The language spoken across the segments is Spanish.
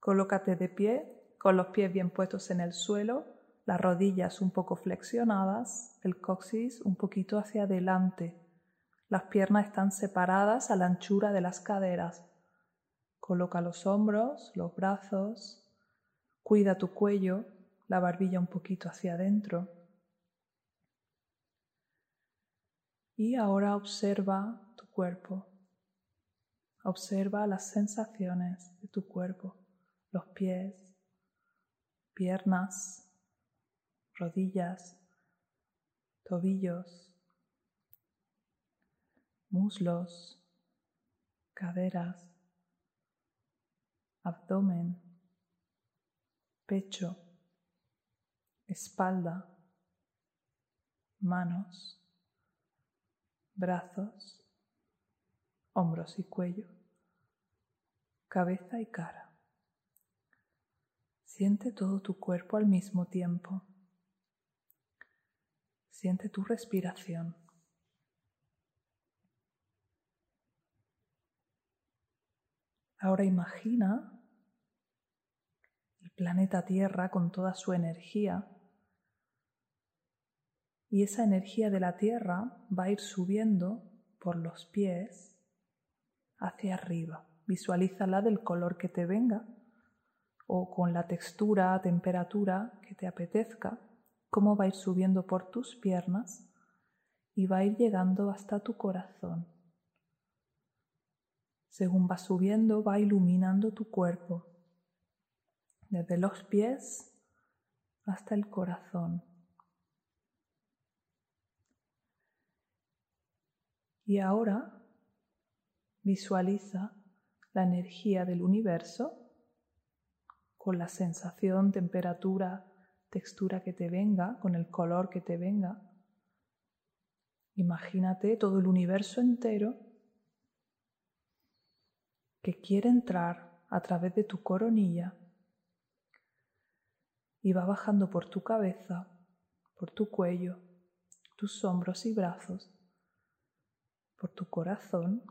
Colócate de pie, con los pies bien puestos en el suelo, las rodillas un poco flexionadas, el coxis un poquito hacia adelante. Las piernas están separadas a la anchura de las caderas. Coloca los hombros, los brazos, cuida tu cuello, la barbilla un poquito hacia adentro. Y ahora observa tu cuerpo. Observa las sensaciones de tu cuerpo, los pies, piernas, rodillas, tobillos, muslos, caderas, abdomen, pecho, espalda, manos, brazos, hombros y cuello, cabeza y cara. Siente todo tu cuerpo al mismo tiempo. Siente tu respiración. Ahora imagina el planeta Tierra con toda su energía y esa energía de la Tierra va a ir subiendo por los pies hacia arriba. Visualízala del color que te venga o con la textura, temperatura que te apetezca, cómo va a ir subiendo por tus piernas y va a ir llegando hasta tu corazón. Según va subiendo, va iluminando tu cuerpo, desde los pies hasta el corazón. Y ahora visualiza la energía del universo con la sensación, temperatura, textura que te venga, con el color que te venga. Imagínate todo el universo entero que quiere entrar a través de tu coronilla y va bajando por tu cabeza, por tu cuello, tus hombros y brazos, por tu corazón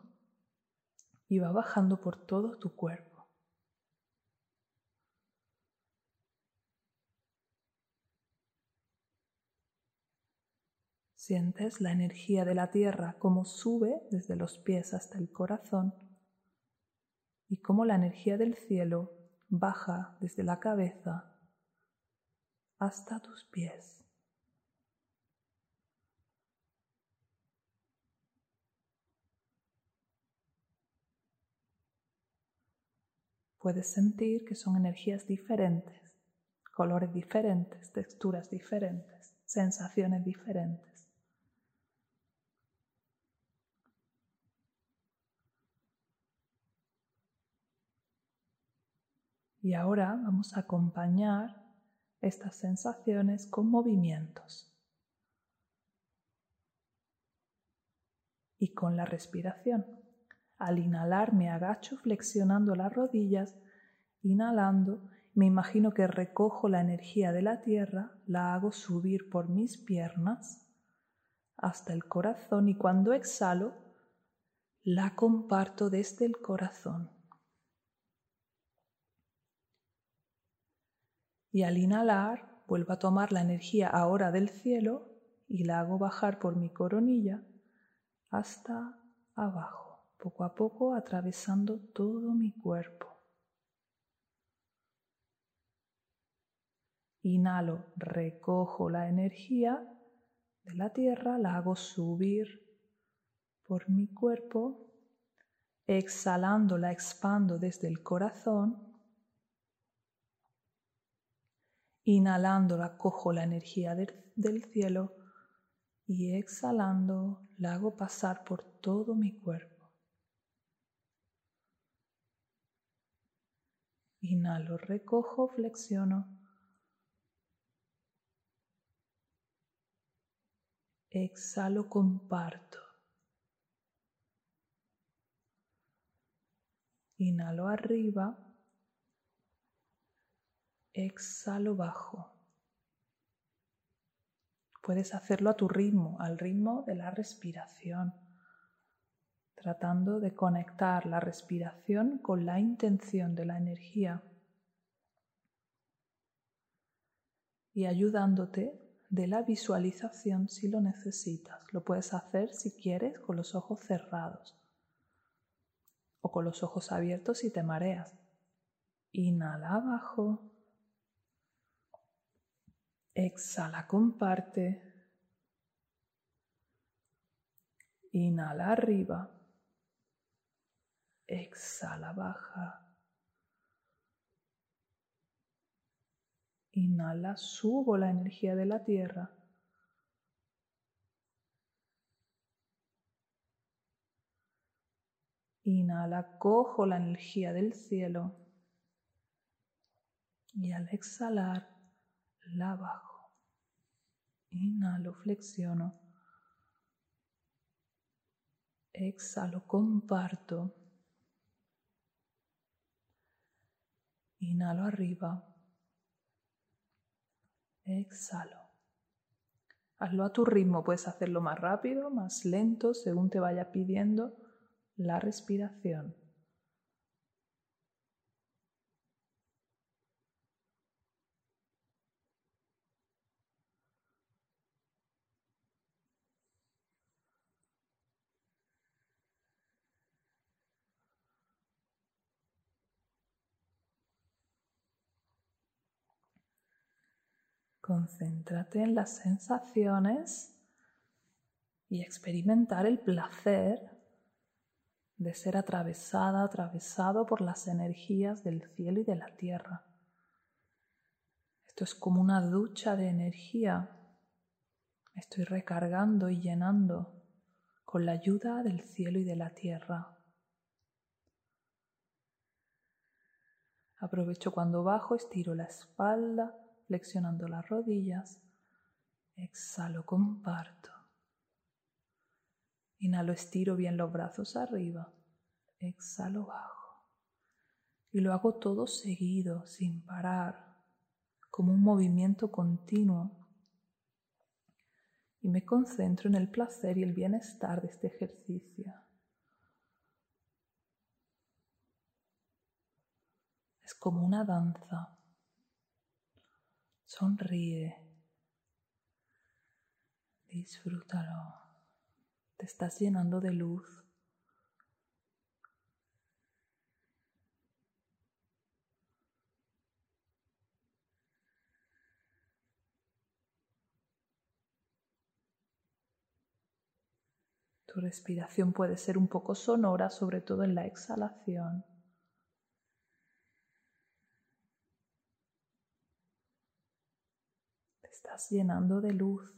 y va bajando por todo tu cuerpo. Sientes la energía de la tierra como sube desde los pies hasta el corazón y como la energía del cielo baja desde la cabeza hasta tus pies. Puedes sentir que son energías diferentes, colores diferentes, texturas diferentes, sensaciones diferentes. Y ahora vamos a acompañar estas sensaciones con movimientos y con la respiración. Al inhalar me agacho flexionando las rodillas, inhalando me imagino que recojo la energía de la tierra, la hago subir por mis piernas hasta el corazón y cuando exhalo la comparto desde el corazón. Y al inhalar vuelvo a tomar la energía ahora del cielo y la hago bajar por mi coronilla hasta abajo, poco a poco atravesando todo mi cuerpo. Inhalo, recojo la energía de la tierra, la hago subir por mi cuerpo. Exhalando, la expando desde el corazón Inhalando la cojo la energía del, cielo y exhalando la hago pasar por todo mi cuerpo. Inhalo, recojo, flexiono. Exhalo, comparto. Inhalo arriba exhalo bajo. Puedes hacerlo a tu ritmo, al ritmo de la respiración, tratando de conectar la respiración con la intención de la energía y ayudándote de la visualización si lo necesitas. Lo puedes hacer si quieres con los ojos cerrados o con los ojos abiertos si te mareas. Inhala abajo. Exhala, comparte. Inhala arriba. Exhala, baja. Inhala, subo la energía de la tierra. Inhala, cojo la energía del cielo. Y al exhalar, la bajo. Inhalo, flexiono. Exhalo, comparto. Inhalo arriba. Exhalo. Hazlo a tu ritmo, puedes hacerlo más rápido, más lento, según te vaya pidiendo la respiración. Concéntrate en las sensaciones y experimentar el placer de ser atravesada, atravesado por las energías del cielo y de la tierra. Esto es como una ducha de energía. Estoy recargando y llenando con la ayuda del cielo y de la tierra. Aprovecho cuando bajo, estiro la espalda flexionando las rodillas. Exhalo, comparto. Inhalo, estiro bien los brazos arriba. Exhalo, bajo. Y lo hago todo seguido, sin parar, como un movimiento continuo. Y me concentro en el placer y el bienestar de este ejercicio. Es como una danza. Sonríe. Disfrútalo. Te estás llenando de luz. Tu respiración puede ser un poco sonora, sobre todo en la exhalación. Llenando de luz.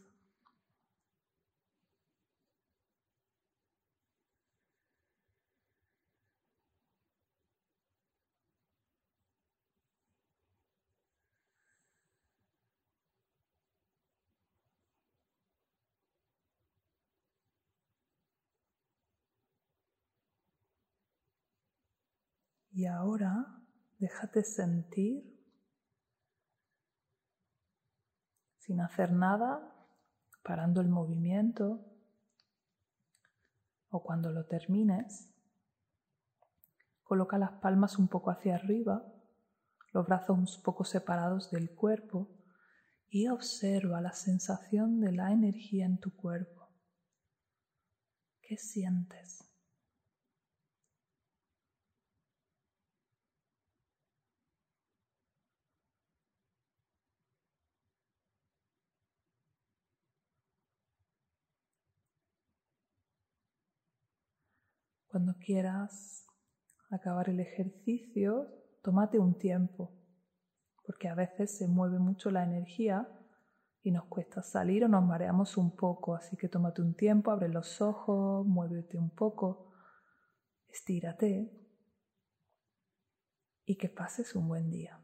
Y ahora déjate sentir sin hacer nada, parando el movimiento o cuando lo termines, coloca las palmas un poco hacia arriba, los brazos un poco separados del cuerpo y observa la sensación de la energía en tu cuerpo. ¿Qué sientes? Cuando quieras acabar el ejercicio, tómate un tiempo, porque a veces se mueve mucho la energía y nos cuesta salir o nos mareamos un poco, así que tómate un tiempo, abre los ojos, muévete un poco, estírate y que pases un buen día.